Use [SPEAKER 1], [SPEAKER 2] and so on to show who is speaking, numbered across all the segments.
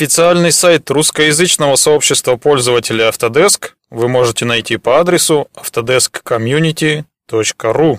[SPEAKER 1] Официальный сайт русскоязычного сообщества пользователей Autodesk вы можете найти по адресу autodeskcommunity.ru.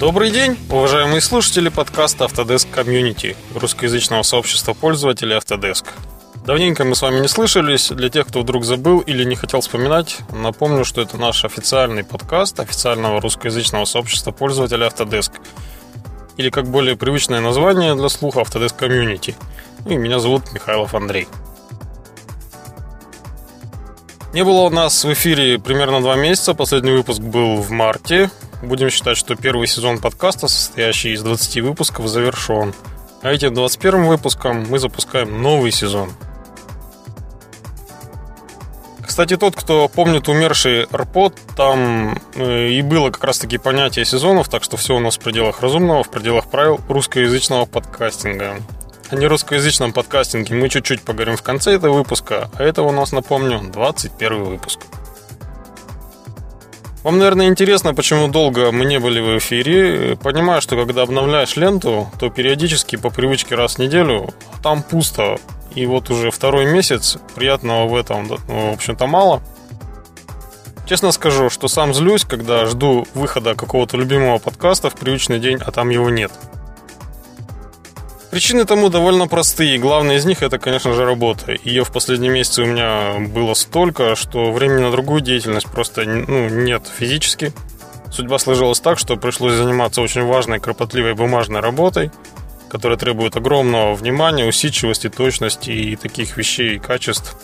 [SPEAKER 1] Добрый день, уважаемые слушатели подкаста Autodesk Community, русскоязычного сообщества пользователей Autodesk. Давненько мы с вами не слышались. Для тех, кто вдруг забыл или не хотел вспоминать, напомню, что это наш официальный подкаст официального русскоязычного сообщества пользователей Autodesk. Или как более привычное название для слуха Autodesk Community. Ну и меня зовут Михайлов Андрей. Не было у нас в эфире примерно два месяца. Последний выпуск был в марте. Будем считать, что первый сезон подкаста, состоящий из 20 выпусков, завершен. А этим 21 выпуском мы запускаем новый сезон. Кстати, тот, кто помнит умерший Арпод, там э, и было как раз-таки понятие сезонов, так что все у нас в пределах разумного, в пределах правил русскоязычного подкастинга. О нерусскоязычном подкастинге мы чуть-чуть поговорим в конце этого выпуска, а это у нас, напомню, 21 выпуск. Вам, наверное, интересно, почему долго мы не были в эфире. Понимаю, что когда обновляешь ленту, то периодически по привычке раз в неделю там пусто. И вот уже второй месяц, приятного в этом, ну, в общем-то, мало. Честно скажу, что сам злюсь, когда жду выхода какого-то любимого подкаста в привычный день, а там его нет. Причины тому довольно простые. Главная из них это, конечно же, работа. Ее в последние месяцы у меня было столько, что времени на другую деятельность просто ну, нет физически. Судьба сложилась так, что пришлось заниматься очень важной, кропотливой бумажной работой, которая требует огромного внимания, усидчивости, точности и таких вещей и качеств.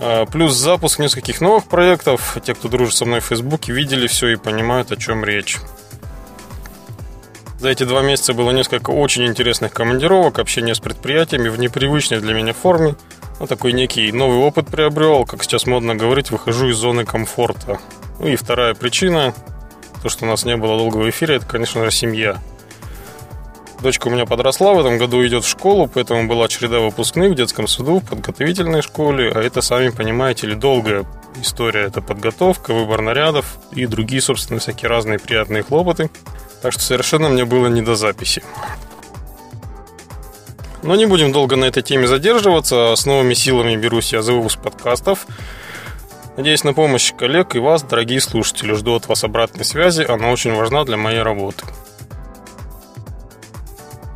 [SPEAKER 1] А, плюс запуск нескольких новых проектов. Те, кто дружит со мной в Фейсбуке, видели все и понимают, о чем речь. За эти два месяца было несколько очень интересных командировок, общение с предприятиями в непривычной для меня форме. Ну, такой некий новый опыт приобрел, как сейчас модно говорить, выхожу из зоны комфорта. Ну и вторая причина, то, что у нас не было долгого эфира, это, конечно же, семья. Дочка у меня подросла, в этом году идет в школу, поэтому была череда выпускных в детском саду, в подготовительной школе, а это, сами понимаете ли, долгая история. Это подготовка, выбор нарядов и другие, собственно, всякие разные приятные хлопоты. Так что совершенно мне было не до записи. Но не будем долго на этой теме задерживаться. С новыми силами берусь я за выпуск подкастов. Надеюсь на помощь коллег и вас, дорогие слушатели. Жду от вас обратной связи, она очень важна для моей работы.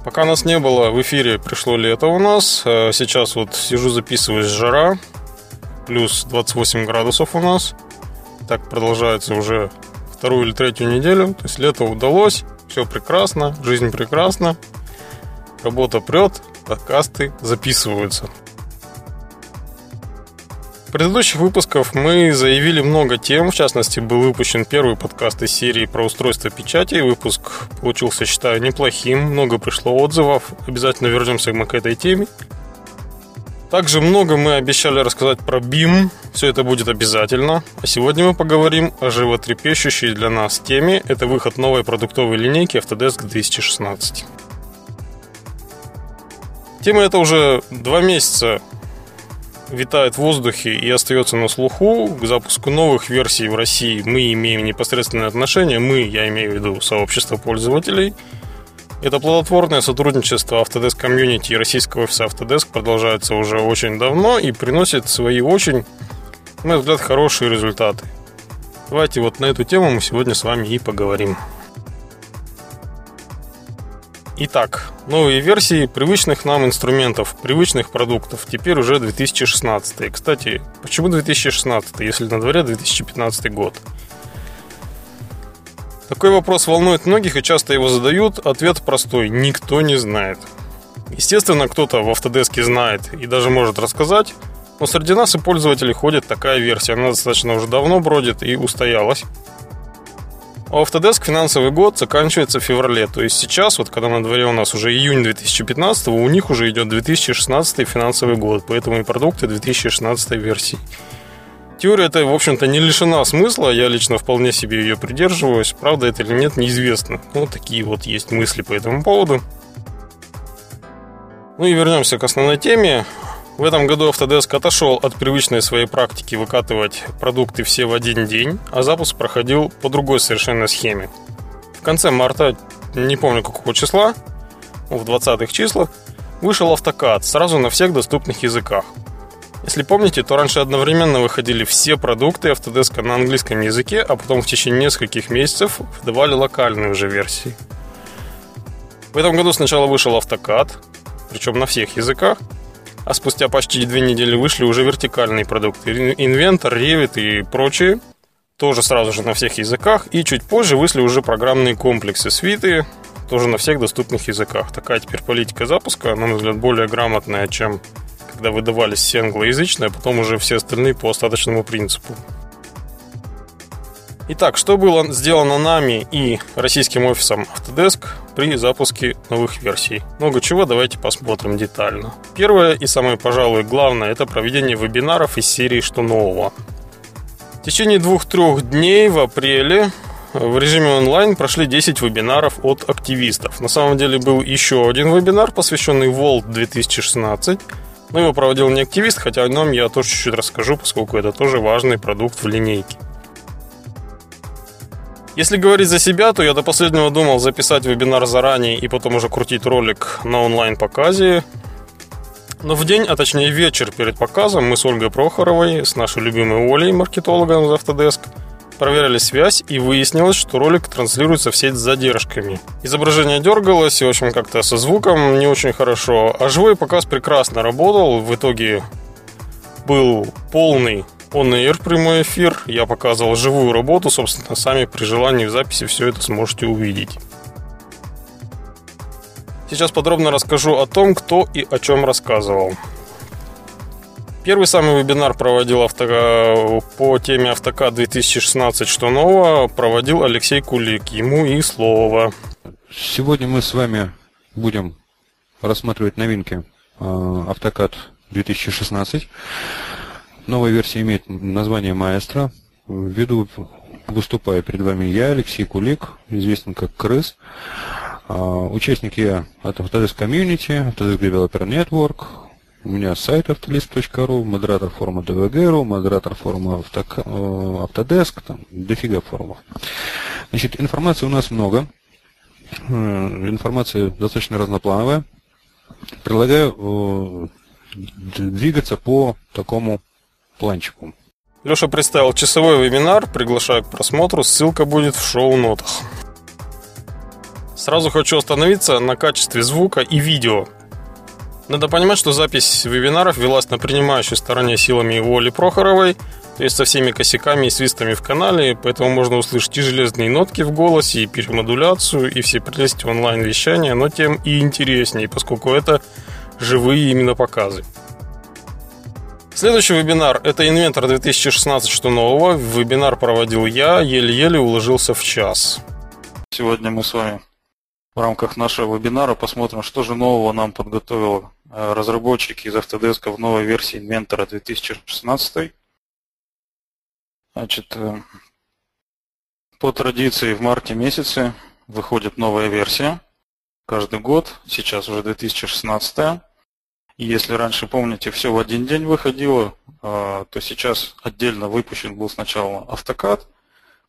[SPEAKER 1] Пока нас не было в эфире, пришло лето у нас. Э, сейчас вот сижу, записываюсь жара. Плюс 28 градусов у нас. Так продолжается уже вторую или третью неделю. То есть лето удалось, все прекрасно, жизнь прекрасна, работа прет, подкасты записываются. В предыдущих выпусках мы заявили много тем, в частности, был выпущен первый подкаст из серии про устройство печати. Выпуск получился, считаю, неплохим, много пришло отзывов. Обязательно вернемся к этой теме. Также много мы обещали рассказать про BIM. Все это будет обязательно. А сегодня мы поговорим о животрепещущей для нас теме. Это выход новой продуктовой линейки Autodesk 2016. Тема эта уже два месяца витает в воздухе и остается на слуху. К запуску новых версий в России мы имеем непосредственное отношение. Мы, я имею в виду сообщество пользователей – это плодотворное сотрудничество Autodesk Community и российского офиса Autodesk продолжается уже очень давно и приносит свои очень, на мой взгляд, хорошие результаты. Давайте вот на эту тему мы сегодня с вами и поговорим. Итак, новые версии привычных нам инструментов, привычных продуктов. Теперь уже 2016. Кстати, почему 2016, если на дворе 2015 год? Такой вопрос волнует многих и часто его задают. Ответ простой – никто не знает. Естественно, кто-то в Autodesk знает и даже может рассказать, но среди нас и пользователей ходит такая версия. Она достаточно уже давно бродит и устоялась. У Autodesk финансовый год заканчивается в феврале. То есть сейчас, вот когда на дворе у нас уже июнь 2015, у них уже идет 2016 финансовый год. Поэтому и продукты 2016 версии. Теория эта, в общем-то, не лишена смысла, я лично вполне себе ее придерживаюсь. Правда это или нет, неизвестно. Вот такие вот есть мысли по этому поводу. Ну и вернемся к основной теме. В этом году Autodesk отошел от привычной своей практики выкатывать продукты все в один день, а запуск проходил по другой совершенно схеме. В конце марта, не помню какого числа, в 20-х числах, вышел автокад сразу на всех доступных языках. Если помните, то раньше одновременно выходили все продукты Autodesk на английском языке, а потом в течение нескольких месяцев выдавали локальные уже версии. В этом году сначала вышел автокад, причем на всех языках, а спустя почти две недели вышли уже вертикальные продукты. Inventor, Revit и прочие. Тоже сразу же на всех языках. И чуть позже вышли уже программные комплексы свиты, тоже на всех доступных языках. Такая теперь политика запуска, на мой взгляд, более грамотная, чем когда выдавались все англоязычные, а потом уже все остальные по остаточному принципу. Итак, что было сделано нами и российским офисом Autodesk при запуске новых версий? Много чего, давайте посмотрим детально. Первое и самое, пожалуй, главное, это проведение вебинаров из серии «Что нового?». В течение двух-трех дней в апреле в режиме онлайн прошли 10 вебинаров от активистов. На самом деле был еще один вебинар, посвященный Volt 2016, но его проводил не активист, хотя о нем я тоже чуть-чуть расскажу, поскольку это тоже важный продукт в линейке. Если говорить за себя, то я до последнего думал записать вебинар заранее и потом уже крутить ролик на онлайн-показе. Но в день, а точнее вечер перед показом, мы с Ольгой Прохоровой, с нашей любимой Олей, маркетологом из Autodesk, проверяли связь и выяснилось, что ролик транслируется в сеть с задержками. Изображение дергалось и, в общем, как-то со звуком не очень хорошо. А живой показ прекрасно работал. В итоге был полный он Air прямой эфир. Я показывал живую работу, собственно, сами при желании в записи все это сможете увидеть. Сейчас подробно расскажу о том, кто и о чем рассказывал. Первый самый вебинар проводил авто... по теме Автокад 2016 «Что нового?» проводил Алексей Кулик. Ему и слово.
[SPEAKER 2] Сегодня мы с вами будем рассматривать новинки а, Автокад 2016. Новая версия имеет название «Маэстро». Ввиду выступаю перед вами я, Алексей Кулик, известен как Крыс. А, участник я от Autodesk Community, Autodesk Developer Network. У меня сайт автолист.ру, модератор форума DVG.ru, модератор форума э, Autodesk, там дофига форумов. Значит, информации у нас много. Э, информация достаточно разноплановая. Предлагаю э, двигаться по такому планчику.
[SPEAKER 1] Леша представил часовой вебинар, приглашаю к просмотру, ссылка будет в шоу-нотах. Сразу хочу остановиться на качестве звука и видео. Надо понимать, что запись вебинаров велась на принимающей стороне силами Оли Прохоровой, то есть со всеми косяками и свистами в канале, поэтому можно услышать и железные нотки в голосе, и перемодуляцию, и все прелести онлайн-вещания, но тем и интереснее, поскольку это живые именно показы. Следующий вебинар – это инвентор 2016 «Что нового?». Вебинар проводил я, еле-еле уложился в час.
[SPEAKER 3] Сегодня мы с вами в рамках нашего вебинара посмотрим, что же нового нам подготовил э, разработчики из Autodesk в новой версии инвентора 2016. Значит, э, по традиции в марте месяце выходит новая версия. Каждый год, сейчас уже 2016. Если раньше, помните, все в один день выходило, а, то сейчас отдельно выпущен был сначала автокад,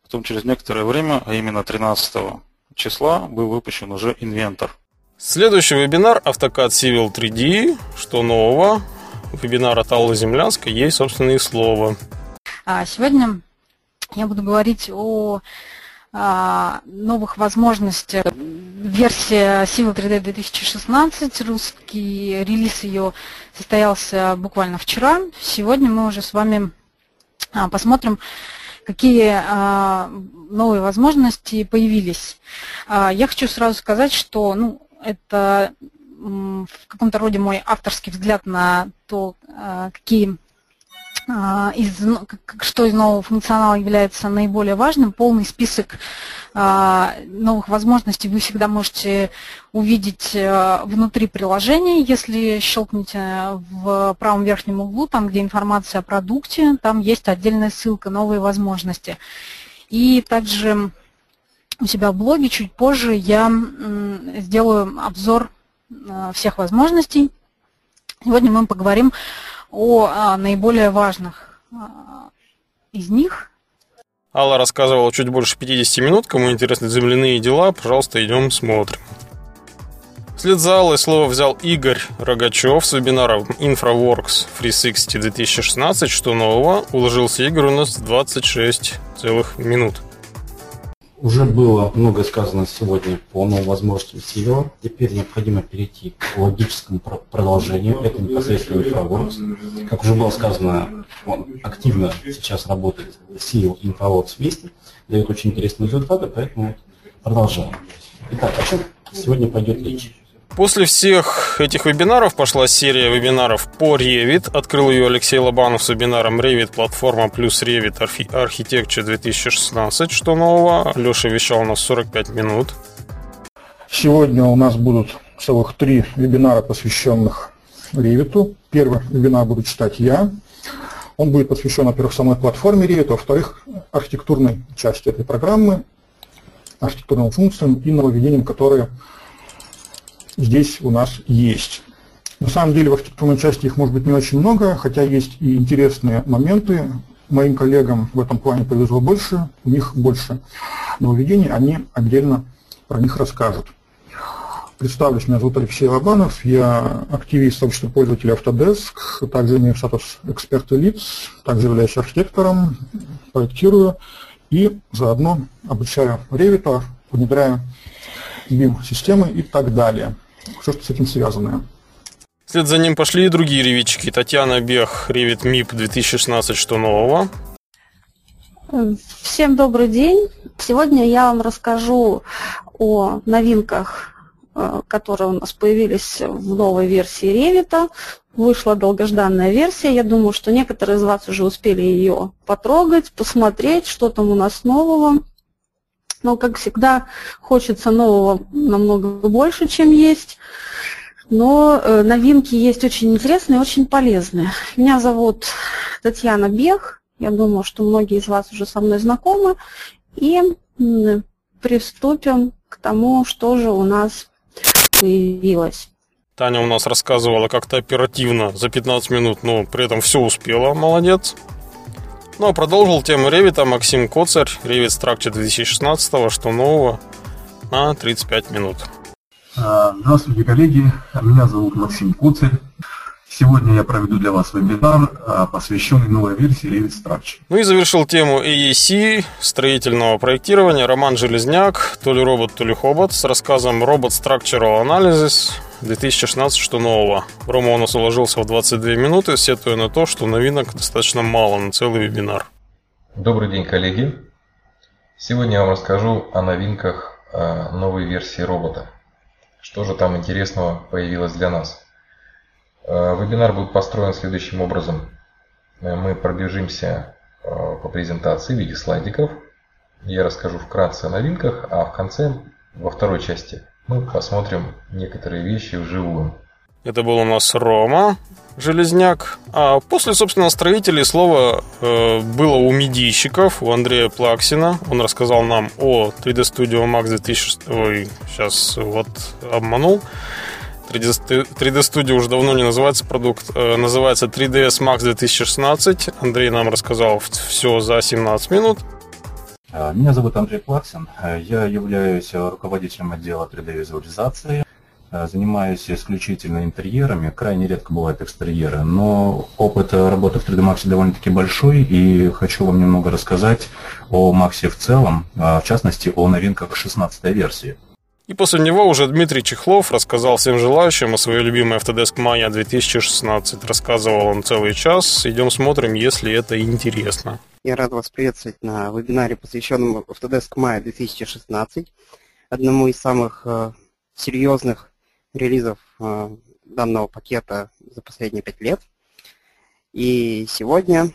[SPEAKER 3] потом через некоторое время, а именно 13 числа, был выпущен уже инвентор.
[SPEAKER 1] Следующий вебинар автокад Civil 3D. Что нового? Вебинар от Аллы Землянской. Ей, собственно, и слово.
[SPEAKER 4] А сегодня я буду говорить о а, новых возможностей. Версия Civil 3D 2016, русский релиз ее состоялся буквально вчера. Сегодня мы уже с вами а, посмотрим, какие а, новые возможности появились. Я хочу сразу сказать, что ну, это в каком-то роде мой авторский взгляд на то, какие а, из, ну, что из нового функционала является наиболее важным. Полный список а, новых возможностей вы всегда можете увидеть э, внутри приложения. Если щелкнете в правом верхнем углу, там, где информация о продукте, там есть отдельная ссылка «Новые возможности». И также у себя в блоге чуть позже я сделаю обзор э, всех возможностей. Сегодня мы поговорим о а, наиболее важных а, из них.
[SPEAKER 1] Алла рассказывала чуть больше 50 минут. Кому интересны земляные дела, пожалуйста, идем смотрим. Вслед за Аллой слово взял Игорь Рогачев с вебинара InfraWorks Free 60 2016. Что нового? Уложился Игорь у нас 26 целых минут.
[SPEAKER 5] Уже было много сказано сегодня по новым возможностям SEO. Теперь необходимо перейти к логическому продолжению. Это непосредственно InfoWorks. Как уже было сказано, он активно сейчас работает SEO InfoWorks вместе. Дает очень интересные результаты, поэтому продолжаем. Итак, о чем сегодня пойдет речь?
[SPEAKER 1] После всех этих вебинаров пошла серия вебинаров по Revit. Открыл ее Алексей Лобанов с вебинаром Revit платформа плюс Revit Architecture 2016. Что нового? Леша вещал у нас 45 минут.
[SPEAKER 6] Сегодня у нас будут целых три вебинара, посвященных Revit. Первый вебинар буду читать я. Он будет посвящен, во-первых, самой платформе Revit, а во-вторых, архитектурной части этой программы, архитектурным функциям и нововведениям, которые здесь у нас есть. На самом деле в архитектурной части их может быть не очень много, хотя есть и интересные моменты. Моим коллегам в этом плане повезло больше, у них больше нововведений, они отдельно про них расскажут. Представлюсь, меня зовут Алексей Лобанов, я активист сообщества пользователей Autodesk, также имею статус эксперта лиц, также являюсь архитектором, проектирую и заодно обучаю Revit, внедряю BIM-системы и так далее все, что с этим связано.
[SPEAKER 1] Вслед за ним пошли и другие ревитчики. Татьяна Бех, Ревит МИП 2016, что нового?
[SPEAKER 7] Всем добрый день. Сегодня я вам расскажу о новинках, э, которые у нас появились в новой версии Revit. Вышла долгожданная версия. Я думаю, что некоторые из вас уже успели ее потрогать, посмотреть, что там у нас нового. Но, как всегда, хочется нового намного больше, чем есть. Но э, новинки есть очень интересные, очень полезные. Меня зовут Татьяна Бех. Я думаю, что многие из вас уже со мной знакомы. И приступим к тому, что же у нас появилось.
[SPEAKER 1] Таня у нас рассказывала как-то оперативно за 15 минут, но при этом все успела, молодец. Ну а продолжил тему Revit Максим Коцарь, Revit Structure 2016, что нового, на 35 минут.
[SPEAKER 8] А, здравствуйте, коллеги. Меня зовут Максим Коцарь. Сегодня я проведу для вас вебинар, а, посвященный новой версии Revit Structure.
[SPEAKER 1] Ну и завершил тему AEC, строительного проектирования, Роман Железняк, то ли робот, то ли хобот, с рассказом Robot Structural Analysis, 2016, что нового. Рома у нас уложился в 22 минуты, сетуя на то, что новинок достаточно мало на целый вебинар.
[SPEAKER 9] Добрый день, коллеги. Сегодня я вам расскажу о новинках э, новой версии робота. Что же там интересного появилось для нас? Э, вебинар будет построен следующим образом. Э, мы пробежимся по презентации в виде слайдиков. Я расскажу вкратце о новинках, а в конце, во второй части, мы посмотрим некоторые вещи вживую.
[SPEAKER 1] Это был у нас Рома Железняк. А после, собственно, строителей слово э, было у медийщиков, у Андрея Плаксина. Он рассказал нам о 3D Studio Max 2006. Ой, сейчас вот обманул. 3D, 3D Studio уже давно не называется продукт, э, называется 3ds Max 2016. Андрей нам рассказал все за 17 минут.
[SPEAKER 5] А, меня зовут Андрей Плаксин. А, я являюсь руководителем отдела 3D-визуализации. А, занимаюсь исключительно интерьерами, крайне редко бывают экстерьеры, но опыт работы в 3D Max довольно-таки большой, и хочу вам немного рассказать о Max в целом, в частности о новинках 16 версии.
[SPEAKER 1] И после него уже Дмитрий Чехлов рассказал всем желающим о своей любимой Autodesk Maya 2016. Рассказывал он целый час. Идем смотрим, если это интересно.
[SPEAKER 10] Я рад вас приветствовать на вебинаре, посвященном Autodesk Maya 2016, одному из самых э, серьезных релизов э, данного пакета за последние пять лет. И сегодня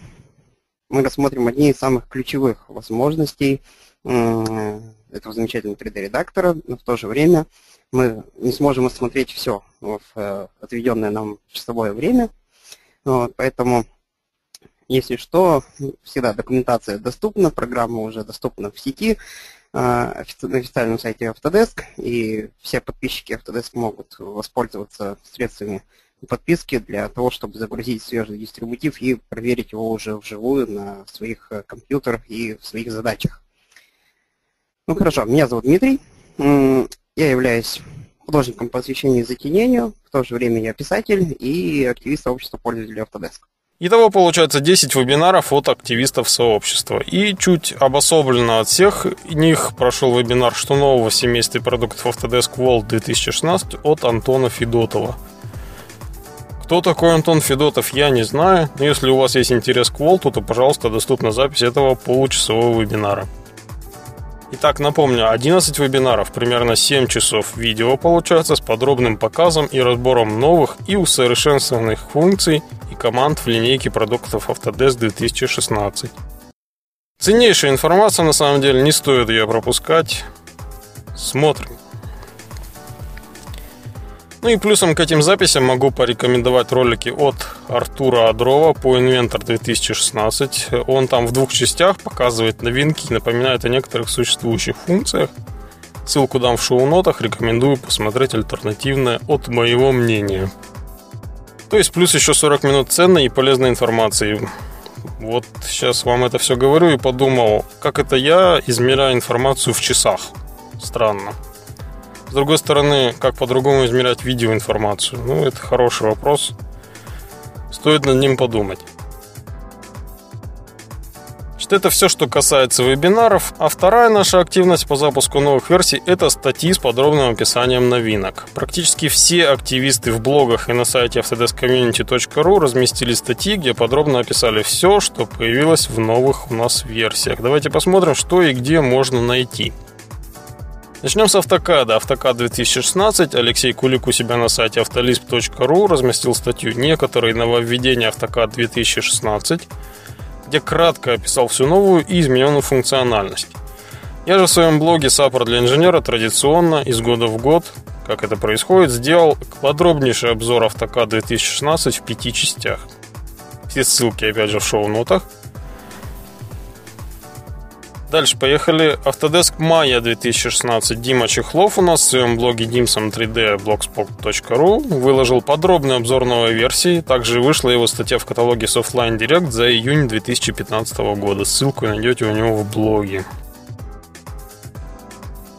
[SPEAKER 10] мы рассмотрим одни из самых ключевых возможностей этого замечательного 3D-редактора, но в то же время мы не сможем осмотреть все в э, отведенное нам часовое время. Вот, поэтому, если что, всегда документация доступна, программа уже доступна в сети, э, на официальном сайте Autodesk, и все подписчики Autodesk могут воспользоваться средствами подписки для того, чтобы загрузить свежий дистрибутив и проверить его уже вживую на своих э, компьютерах и в своих задачах. Ну хорошо, меня зовут Дмитрий. Я являюсь художником по освещению и затенению, в то же время я писатель и активист сообщества пользователей Autodesk.
[SPEAKER 1] Итого получается 10 вебинаров от активистов сообщества. И чуть обособленно от всех них прошел вебинар «Что нового в семействе продуктов Autodesk World 2016» от Антона Федотова. Кто такой Антон Федотов, я не знаю, но если у вас есть интерес к Волту, то, пожалуйста, доступна запись этого получасового вебинара. Итак, напомню, 11 вебинаров, примерно 7 часов видео получается с подробным показом и разбором новых и усовершенствованных функций и команд в линейке продуктов Autodesk 2016. Ценнейшая информация, на самом деле, не стоит ее пропускать. Смотрим. Ну и плюсом к этим записям могу порекомендовать ролики от Артура Адрова по Inventor 2016. Он там в двух частях показывает новинки напоминает о некоторых существующих функциях. Ссылку дам в шоу-нотах, рекомендую посмотреть альтернативное от моего мнения. То есть плюс еще 40 минут ценной и полезной информации. Вот сейчас вам это все говорю и подумал, как это я измеряю информацию в часах. Странно. С другой стороны, как по-другому измерять видеоинформацию? Ну, это хороший вопрос. Стоит над ним подумать. Значит, это все, что касается вебинаров. А вторая наша активность по запуску новых версий – это статьи с подробным описанием новинок. Практически все активисты в блогах и на сайте autodeskcommunity.ru разместили статьи, где подробно описали все, что появилось в новых у нас версиях. Давайте посмотрим, что и где можно найти. Начнем с автокада. Автокад 2016. Алексей Кулик у себя на сайте автолисп.ру разместил статью «Некоторые нововведения автокад 2016», где кратко описал всю новую и измененную функциональность. Я же в своем блоге «Саппорт для инженера» традиционно, из года в год, как это происходит, сделал подробнейший обзор автокад 2016 в пяти частях. Все ссылки, опять же, в шоу-нотах – Дальше поехали. Autodesk Maya 2016. Дима Чехлов у нас в своем блоге dimsum3d blogspot.ru выложил подробный обзор новой версии. Также вышла его статья в каталоге Softline Direct за июнь 2015 года. Ссылку найдете у него в блоге.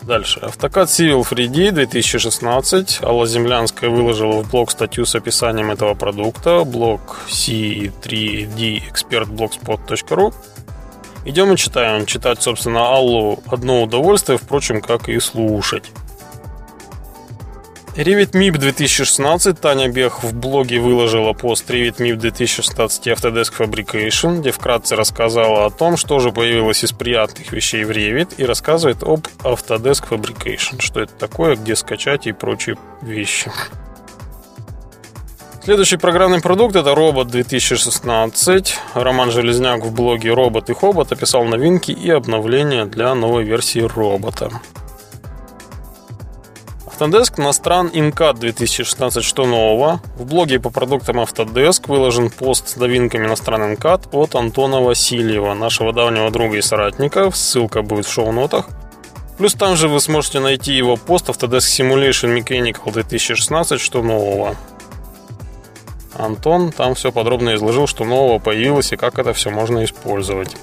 [SPEAKER 1] Дальше. Автокад Civil 3D 2016. Алла Землянская выложила в блог статью с описанием этого продукта. Блог C3D expertblogspot.ru Идем и читаем. Читать, собственно, Аллу одно удовольствие, впрочем, как и слушать. Revit MIP 2016. Таня Бех в блоге выложила пост Revit MIP 2016 Autodesk Fabrication, где вкратце рассказала о том, что же появилось из приятных вещей в Revit и рассказывает об Autodesk Fabrication, что это такое, где скачать и прочие вещи. Следующий программный продукт это робот 2016. Роман Железняк в блоге Робот и Хобот описал новинки и обновления для новой версии робота. Autodesk Nostran InCAD 2016 что нового? В блоге по продуктам Autodesk выложен пост с новинками Nostran InCAD от Антона Васильева, нашего давнего друга и соратника. Ссылка будет в шоу-нотах. Плюс там же вы сможете найти его пост Autodesk Simulation Mechanical 2016 что нового. Антон там все подробно изложил, что нового появилось и как это все можно использовать.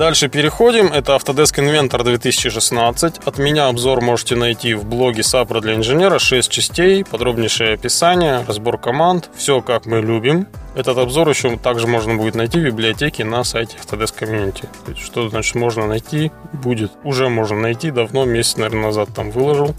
[SPEAKER 1] Дальше переходим. Это Autodesk Inventor 2016. От меня обзор можете найти в блоге Сапра для инженера. 6 частей, подробнейшее описание, разбор команд. Все как мы любим. Этот обзор еще также можно будет найти в библиотеке на сайте Autodesk Community. Что значит можно найти? Будет. Уже можно найти. Давно, месяц, наверное, назад там выложил.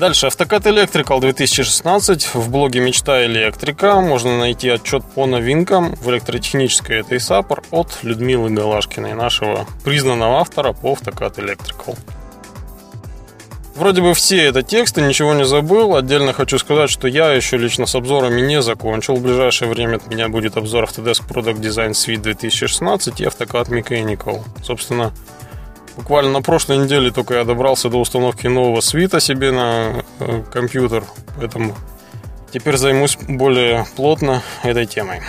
[SPEAKER 1] Дальше. Автокат Electrical 2016. В блоге Мечта электрика можно найти отчет по новинкам в электротехнической этой САПОР от Людмилы Галашкиной, нашего признанного автора по Автокат Electrical. Вроде бы все это тексты, ничего не забыл. Отдельно хочу сказать, что я еще лично с обзорами не закончил. В ближайшее время от меня будет обзор Autodesk Product Design Suite 2016 и AutoCAD Mechanical. Собственно, буквально на прошлой неделе только я добрался до установки нового свита себе на э, компьютер. Поэтому теперь займусь более плотно этой темой.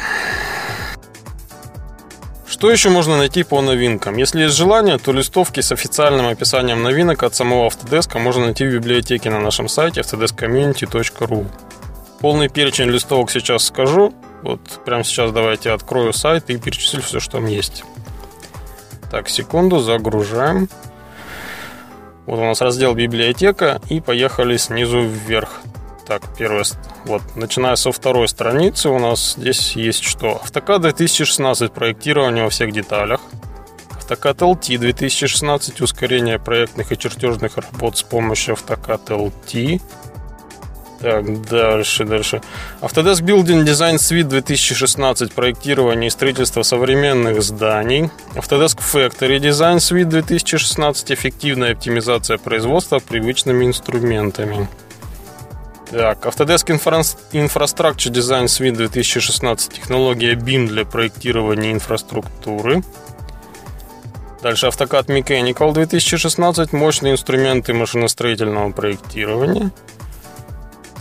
[SPEAKER 1] Что еще можно найти по новинкам? Если есть желание, то листовки с официальным описанием новинок от самого Autodesk можно найти в библиотеке на нашем сайте autodeskcommunity.ru. Полный перечень листовок сейчас скажу. Вот прямо сейчас давайте открою сайт и перечислю все, что там есть. Так, секунду, загружаем. Вот у нас раздел библиотека и поехали снизу вверх. Так, первое, вот, начиная со второй страницы у нас здесь есть что? AutoCAD 2016 проектирование во всех деталях. AutoCAD LT 2016 ускорение проектных и чертежных работ с помощью AutoCAD LT. Так, дальше, дальше. Autodesk Building Design Suite 2016 проектирование и строительство современных зданий. Autodesk Factory Design Suite 2016 эффективная оптимизация производства привычными инструментами. Так, Autodesk Infrastructure Design Suite 2016, технология BIM для проектирования инфраструктуры. Дальше AutoCAD Mechanical 2016, мощные инструменты машиностроительного проектирования.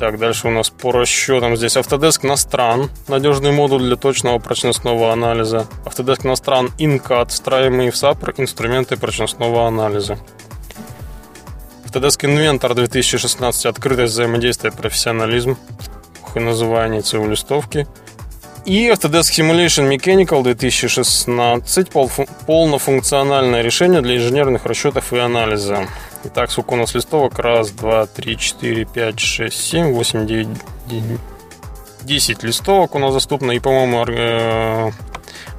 [SPEAKER 1] Так, дальше у нас по расчетам здесь Autodesk Nostran, надежный модуль для точного прочностного анализа. Autodesk Nostran InCAD, встраиваемые в SAP инструменты прочностного анализа. Autodesk Inventor 2016 открытость взаимодействия, профессионализм. Ух, и название ЦУ листовки. И Autodesk Simulation Mechanical 2016 полнофункциональное решение для инженерных расчетов и анализа. Итак, сколько у нас листовок? Раз, два, три, четыре, пять, шесть, семь, восемь, девять, десять листовок у нас доступно. И, по-моему, э,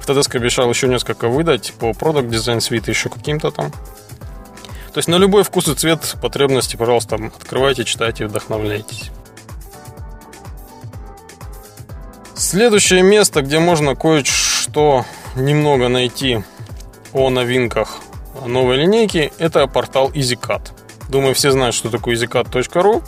[SPEAKER 1] Autodesk обещал еще несколько выдать по Product Design Suite, еще каким-то там. То есть на любой вкус и цвет потребности, пожалуйста, открывайте, читайте, вдохновляйтесь. Следующее место, где можно кое-что немного найти о новинках новой линейки, это портал EasyCAD. Думаю, все знают, что такое easycad.ru.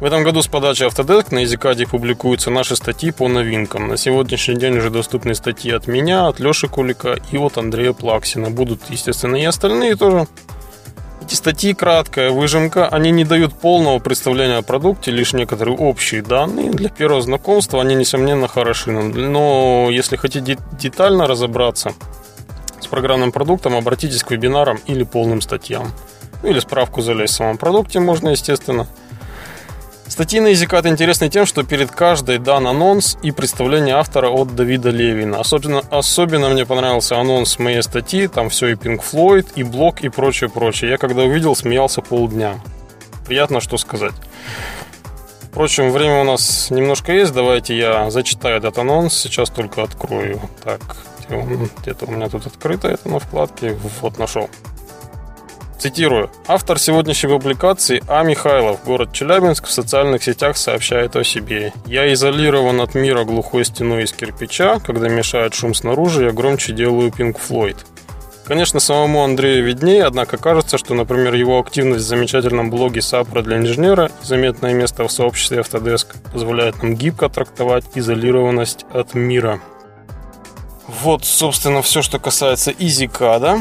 [SPEAKER 1] В этом году с подачи Autodesk на EasyCAD публикуются наши статьи по новинкам. На сегодняшний день уже доступны статьи от меня, от Леши Кулика и от Андрея Плаксина. Будут, естественно, и остальные тоже. Эти статьи краткая выжимка, они не дают полного представления о продукте, лишь некоторые общие данные. Для первого знакомства они, несомненно, хороши. Но если хотите детально разобраться с программным продуктом, обратитесь к вебинарам или полным статьям. Ну, или справку залезть в самом продукте можно, естественно. Статьи на EasyCAD интересны тем, что перед каждой дан анонс и представление автора от Давида Левина. Особенно, особенно мне понравился анонс моей статьи, там все и Pink Floyd, и блог, и прочее, прочее. Я когда увидел, смеялся полдня. Приятно, что сказать. Впрочем, время у нас немножко есть, давайте я зачитаю этот анонс, сейчас только открою. Так, где-то у меня тут открыто это на вкладке, вот нашел. Цитирую. Автор сегодняшней публикации А. Михайлов, город Челябинск, в социальных сетях сообщает о себе. «Я изолирован от мира глухой стеной из кирпича. Когда мешает шум снаружи, я громче делаю Floyd». Конечно, самому Андрею виднее, однако кажется, что, например, его активность в замечательном блоге Сапра для инженера и заметное место в сообществе Autodesk позволяет нам гибко трактовать изолированность от мира. Вот, собственно, все, что касается EasyCAD.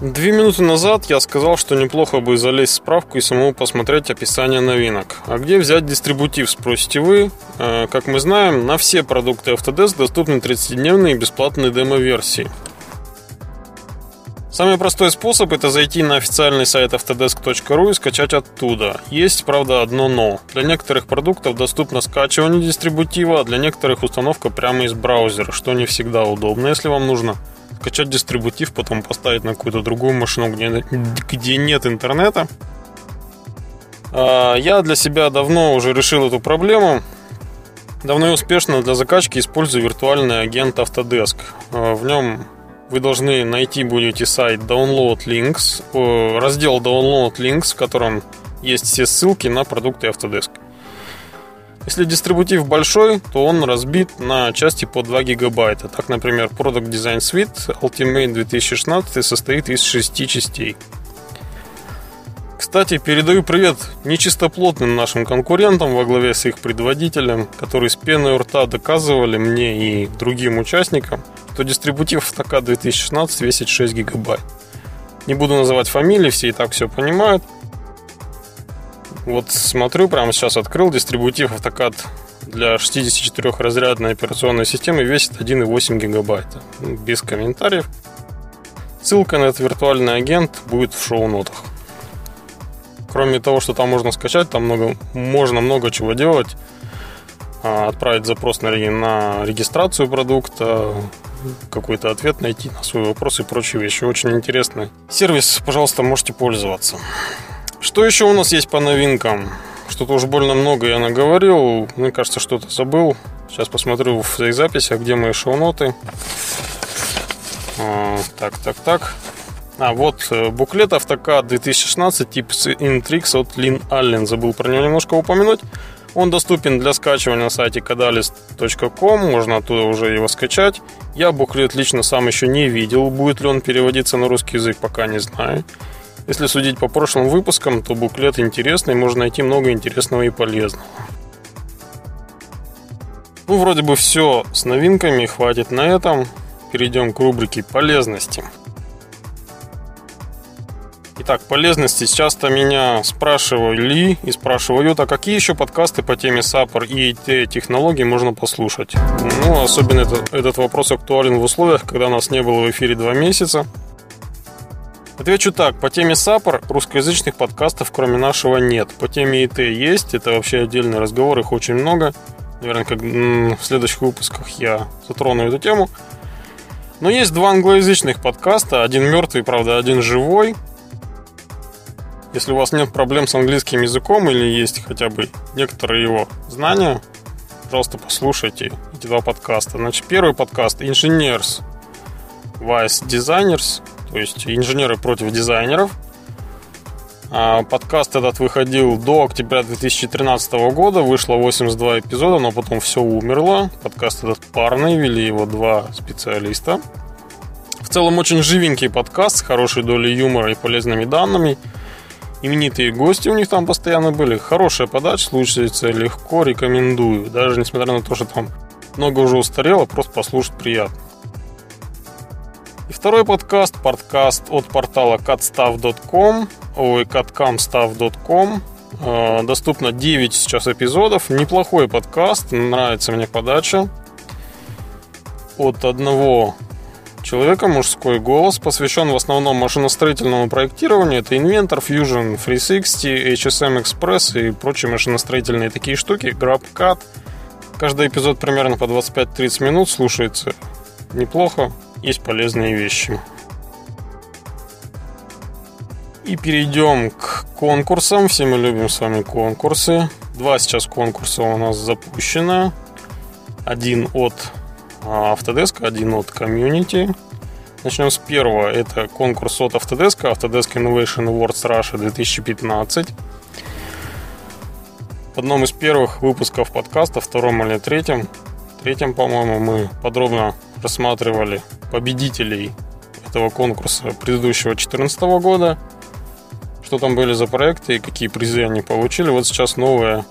[SPEAKER 1] Две минуты назад я сказал, что неплохо бы залезть в справку и самому посмотреть описание новинок. А где взять дистрибутив, спросите вы? Э, как мы знаем, на все продукты Autodesk доступны 30-дневные бесплатные демо-версии. Самый простой способ это зайти на официальный сайт autodesk.ru и скачать оттуда. Есть, правда, одно но. Для некоторых продуктов доступно скачивание дистрибутива, а для некоторых установка прямо из браузера, что не всегда удобно, если вам нужно скачать дистрибутив, потом поставить на какую-то другую машину, где, где нет интернета. А, я для себя давно уже решил эту проблему. Давно и успешно для закачки использую виртуальный агент Autodesk. А, в нем вы должны найти будете сайт Download Links, раздел Download Links, в котором есть все ссылки на продукты Autodesk. Если дистрибутив большой, то он разбит на части по 2 гигабайта. Так, например, Product Design Suite Ultimate 2016 состоит из 6 частей. Кстати, передаю привет нечистоплотным нашим конкурентам во главе с их предводителем, которые с пеной у рта доказывали мне и другим участникам, что дистрибутив автокад 2016 весит 6 гигабайт. Не буду называть фамилии, все и так все понимают. Вот смотрю, прямо сейчас открыл дистрибутив автокад для 64-разрядной операционной системы весит 1,8 гигабайта. Ну, без комментариев. Ссылка на этот виртуальный агент будет в шоу-нотах. Кроме того, что там можно скачать, там много, можно много чего делать. А, отправить запрос на, на регистрацию продукта, какой-то ответ найти на свой вопрос и прочие вещи. Очень интересный сервис, пожалуйста, можете пользоваться. Что еще у нас есть по новинкам? Что-то уже больно много я наговорил. Мне кажется, что-то забыл. Сейчас посмотрю в своих записях, где мои шоу-ноты. А, так, так, так. А, вот э, буклет автокад 2016 тип Intrix от Лин Аллен. Забыл про него немножко упомянуть. Он доступен для скачивания на сайте cadalist.com, можно оттуда уже его скачать. Я буклет лично сам еще не видел, будет ли он переводиться на русский язык, пока не знаю. Если судить по прошлым выпускам, то буклет интересный, можно найти много интересного и полезного. Ну, вроде бы все с новинками, хватит на этом. Перейдем к рубрике полезности. Итак, полезности. Часто меня спрашивали и спрашивают, а какие еще подкасты по теме SAPR и IT-технологий можно послушать? Ну, особенно это, этот вопрос актуален в условиях, когда нас не было в эфире два месяца. Отвечу так, по теме SAPR русскоязычных подкастов кроме нашего нет. По теме ИТ есть, это вообще отдельный разговор, их очень много. Наверное, как в следующих выпусках я затрону эту тему. Но есть два англоязычных подкаста, один мертвый, правда, один живой. Если у вас нет проблем с английским языком или есть хотя бы некоторые его знания, пожалуйста, послушайте эти два подкаста. Значит, первый подкаст Engineers Vice Designers, то есть инженеры против дизайнеров. А, подкаст этот выходил до октября 2013 года, вышло 82 эпизода, но потом все умерло. Подкаст этот парный, вели его два специалиста. В целом очень живенький подкаст с хорошей долей юмора и полезными данными – именитые гости у них там постоянно были. Хорошая подача, слушается легко, рекомендую. Даже несмотря на то, что там много уже устарело, просто послушать приятно. И второй подкаст, подкаст от портала catstaff.com, ой, catcamstaff.com. Э, доступно 9 сейчас эпизодов. Неплохой подкаст, нравится мне подача. От одного человека, мужской голос, посвящен в основном машиностроительному проектированию. Это Inventor, Fusion 360, HSM Express и прочие машиностроительные такие штуки, GrabCAD. Каждый эпизод примерно по 25-30 минут слушается неплохо, есть полезные вещи. И перейдем к конкурсам. Все мы любим с вами конкурсы. Два сейчас конкурса у нас запущено. Один от Autodesk, один от комьюнити. Начнем с первого. Это конкурс от Autodesk, Autodesk Innovation Awards Russia 2015. В одном из первых выпусков подкаста, втором или третьем, третьем, по-моему, мы подробно рассматривали победителей этого конкурса предыдущего 2014 года, что там были за проекты и какие призы они получили. Вот сейчас новая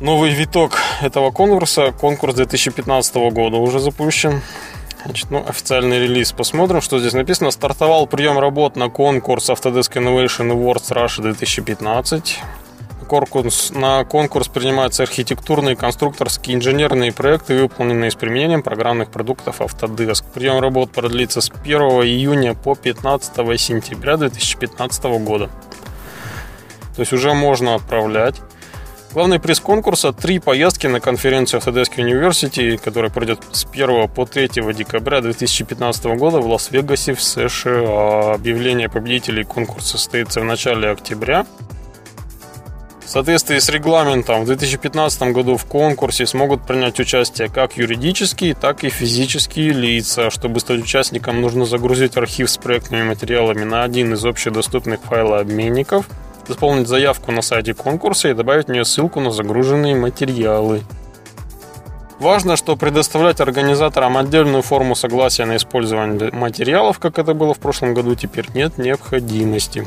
[SPEAKER 1] Новый виток этого конкурса, конкурс 2015 года уже запущен. Значит, ну, официальный релиз. Посмотрим, что здесь написано. Стартовал прием работ на конкурс Autodesk Innovation Awards Russia 2015. Конкурс, на конкурс принимаются архитектурные, конструкторские, инженерные проекты, выполненные с применением программных продуктов Autodesk. Прием работ продлится с 1 июня по 15 сентября 2015 года. То есть уже можно отправлять. Главный приз конкурса – три поездки на конференцию Autodesk University, которая пройдет с 1 по 3 декабря 2015 года в Лас-Вегасе в США. Объявление победителей конкурса состоится в начале октября. В соответствии с регламентом в 2015 году в конкурсе смогут принять участие как юридические, так и физические лица. Чтобы стать участником, нужно загрузить архив с проектными материалами на один из общедоступных файлообменников – заполнить заявку на сайте конкурса и добавить в нее ссылку на загруженные материалы. Важно, что предоставлять организаторам отдельную форму согласия на использование материалов, как это было в прошлом году, теперь нет необходимости.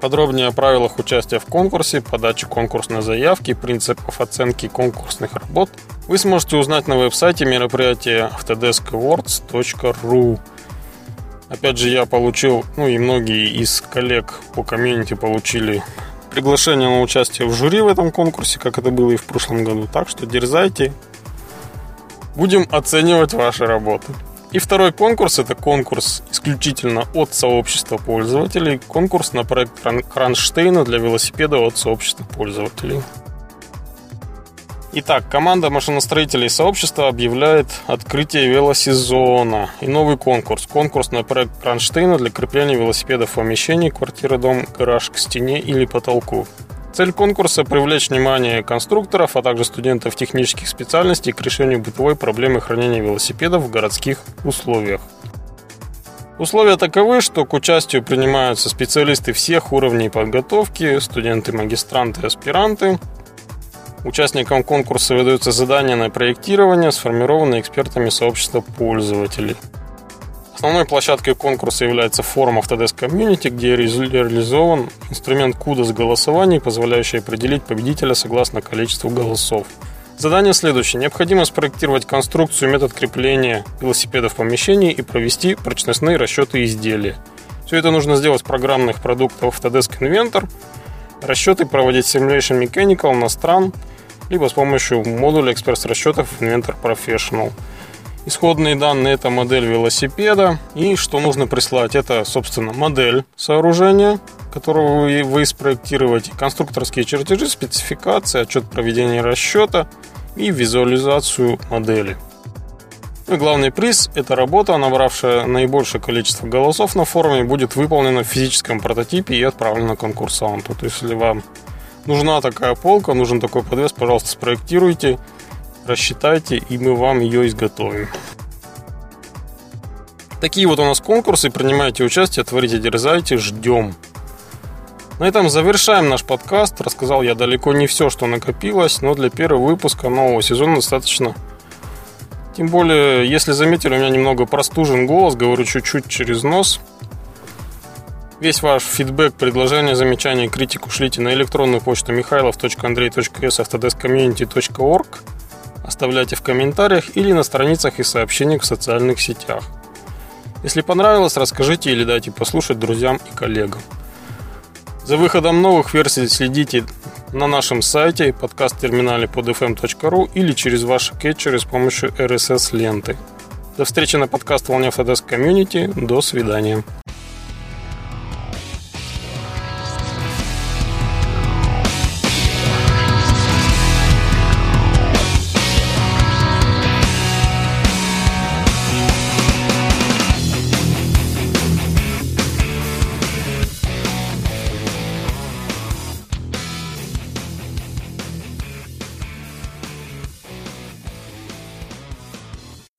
[SPEAKER 1] Подробнее о правилах участия в конкурсе, подаче конкурсной заявки, принципах оценки конкурсных работ вы сможете узнать на веб-сайте мероприятия autodeskawards.ru. Опять же, я получил, ну и многие из коллег по комьюнити получили приглашение на участие в жюри в этом конкурсе, как это было и в прошлом году. Так что дерзайте. Будем оценивать ваши работы. И второй конкурс – это конкурс исключительно от сообщества пользователей. Конкурс на проект Кронштейна для велосипеда от сообщества пользователей. Итак, команда машиностроителей сообщества объявляет открытие велосезона и новый конкурс. Конкурс на проект Кронштейна для крепления велосипедов в помещении, квартира, дом, гараж к стене или потолку. Цель конкурса – привлечь внимание конструкторов, а также студентов технических специальностей к решению бытовой проблемы хранения велосипедов в городских условиях. Условия таковы, что к участию принимаются специалисты всех уровней подготовки, студенты, магистранты, аспиранты. Участникам конкурса выдаются задания на проектирование, сформированные экспертами сообщества пользователей – Основной площадкой конкурса является форум Autodesk Community, где реализован инструмент CUDA с голосований, позволяющий определить победителя согласно количеству голосов. Задание следующее. Необходимо спроектировать конструкцию, метод крепления велосипеда в помещении и провести прочностные расчеты изделия. Все это нужно сделать в программных продуктах Autodesk Inventor. Расчеты проводить Simulation Mechanical на стран, либо с помощью модуля экспресс-расчетов Inventor Professional – Исходные данные – это модель велосипеда. И что нужно прислать? Это, собственно, модель сооружения, которого вы, вы спроектируете, конструкторские чертежи, спецификация, отчет проведения расчета и визуализацию модели. И главный приз – это работа, набравшая наибольшее количество голосов на форуме, будет выполнена в физическом прототипе и отправлена конкурсанту. То есть, если вам нужна такая полка, нужен такой подвес, пожалуйста, спроектируйте – рассчитайте, и мы вам ее изготовим. Такие вот у нас конкурсы. Принимайте участие, творите, дерзайте, ждем. На этом завершаем наш подкаст. Рассказал я далеко не все, что накопилось, но для первого выпуска нового сезона достаточно. Тем более, если заметили, у меня немного простужен голос, говорю чуть-чуть через нос. Весь ваш фидбэк, предложения, замечания, критику шлите на электронную почту михайлов.андрей.с.автодескомьюнити.орг оставляйте в комментариях или на страницах и сообщениях в социальных сетях. Если понравилось, расскажите или дайте послушать друзьям и коллегам. За выходом новых версий следите на нашем сайте, подкаст-терминале под fm.ru или через ваши кетчеры с помощью RSS-ленты. До встречи на подкаст Волне Autodesk Community. До свидания.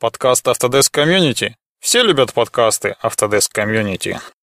[SPEAKER 1] Подкаст Autodesk Community. Все любят подкасты Autodesk Community.